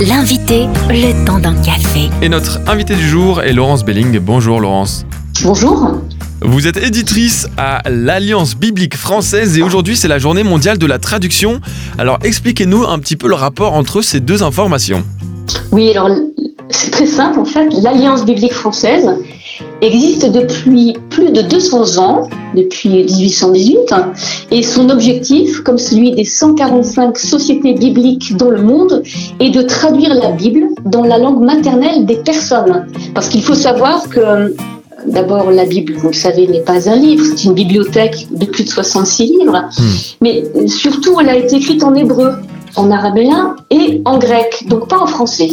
L'invité, le temps d'un café. Et notre invité du jour est Laurence Belling. Bonjour Laurence. Bonjour. Vous êtes éditrice à l'Alliance biblique française et aujourd'hui c'est la journée mondiale de la traduction. Alors expliquez-nous un petit peu le rapport entre ces deux informations. Oui, alors c'est très simple en fait. L'Alliance biblique française existe depuis plus de 200 ans, depuis 1818, et son objectif, comme celui des 145 sociétés bibliques dans le monde, est de traduire la Bible dans la langue maternelle des personnes. Parce qu'il faut savoir que D'abord, la Bible, vous le savez, n'est pas un livre, c'est une bibliothèque de plus de 66 livres. Hmm. Mais surtout, elle a été écrite en hébreu, en arabéen et en grec, donc pas en français.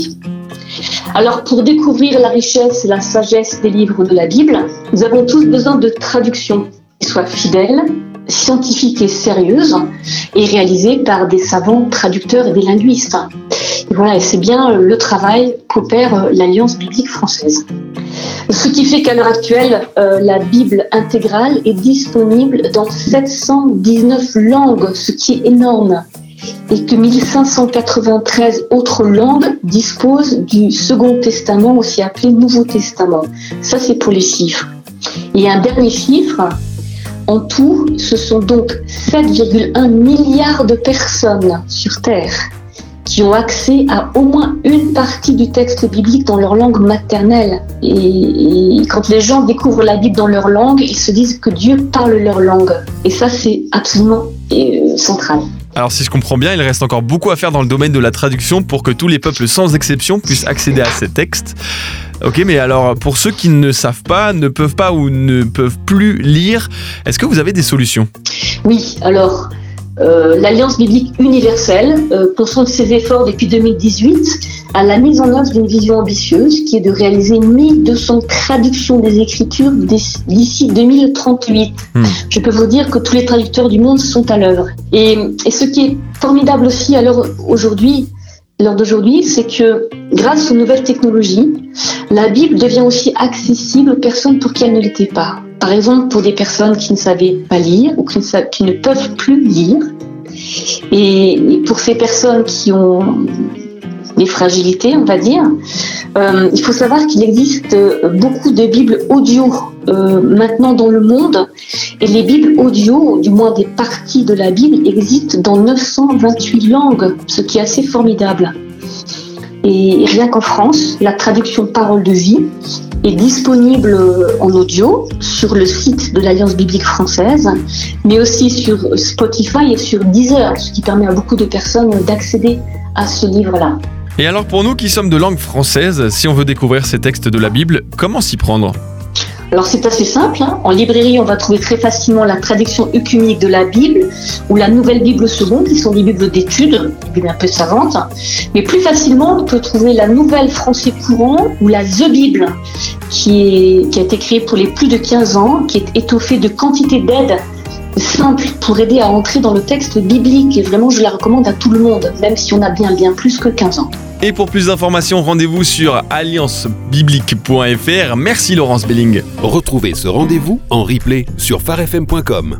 Alors pour découvrir la richesse et la sagesse des livres de la Bible, nous avons tous besoin de traductions qui soient fidèles, scientifiques et sérieuses et réalisées par des savants traducteurs et des linguistes. Et voilà, c'est bien le travail qu'opère l'Alliance biblique française. Ce qui fait qu'à l'heure actuelle, euh, la Bible intégrale est disponible dans 719 langues, ce qui est énorme et que 1593 autres langues disposent du Second Testament, aussi appelé Nouveau Testament. Ça, c'est pour les chiffres. Et un dernier chiffre, en tout, ce sont donc 7,1 milliards de personnes sur Terre qui ont accès à au moins une partie du texte biblique dans leur langue maternelle. Et, quand les gens découvrent la Bible dans leur langue, ils se disent que Dieu parle leur langue. Et ça, c'est absolument Alors si je comprends bien, il reste encore beaucoup à faire dans le domaine de la traduction pour que tous les peuples sans exception puissent accéder à ces textes. Ok, mais alors pour ceux qui ne savent pas, ne peuvent pas ou ne peuvent plus lire, est-ce que vous avez des solutions? Oui, alors euh, l'Alliance biblique universelle euh, poursuit ses efforts depuis 2018 à la mise en œuvre d'une vision ambitieuse qui est de réaliser 1200 traductions des Écritures d'ici 2038. Hmm. Je peux vous dire que tous les traducteurs du monde sont à l'œuvre. Et, et, ce qui est formidable aussi à l'heure aujourd'hui, l'heure d'aujourd'hui, c'est que grâce aux nouvelles technologies, la Bible devient aussi accessible aux personnes pour qui elle ne l'était pas. Par exemple, pour des personnes qui ne savaient pas lire ou qui ne, peuvent plus lire. Et pour ces personnes qui ont des fragilités, on va dire, euh, il faut savoir qu'il existe beaucoup de Bibles audio euh, maintenant dans le monde. Et les Bibles audio, du moins des parties de la Bible, existent dans 928 langues, ce qui est assez formidable. Et rien qu'en France, la traduction Parole de vie est disponible en audio sur le site de l'Alliance biblique française, mais aussi sur Spotify et sur Deezer, ce qui permet à beaucoup de personnes d'accéder à ce livre-là. Et alors pour nous qui sommes de langue française, si on veut découvrir ces textes de la Bible, comment s'y prendre? Alors c'est assez simple. Hein. En librairie, on va trouver très facilement la traduction œcuménique de la Bible ou la Nouvelle Bible seconde, qui sont des bibles d'études, des un peu savantes. Mais plus facilement, on peut trouver la Nouvelle Français courant ou la The Bible, qui, est, qui a été créée pour les plus de 15 ans, qui est étoffée de quantité d'aides simples pour aider à entrer dans le texte biblique. Et vraiment, je la recommande à tout le monde, même si on a bien bien plus que 15 ans. Et pour plus d'informations, rendez-vous sur alliancebiblique.fr. Merci Laurence Belling. Retrouvez ce rendez-vous en replay sur farfm.com.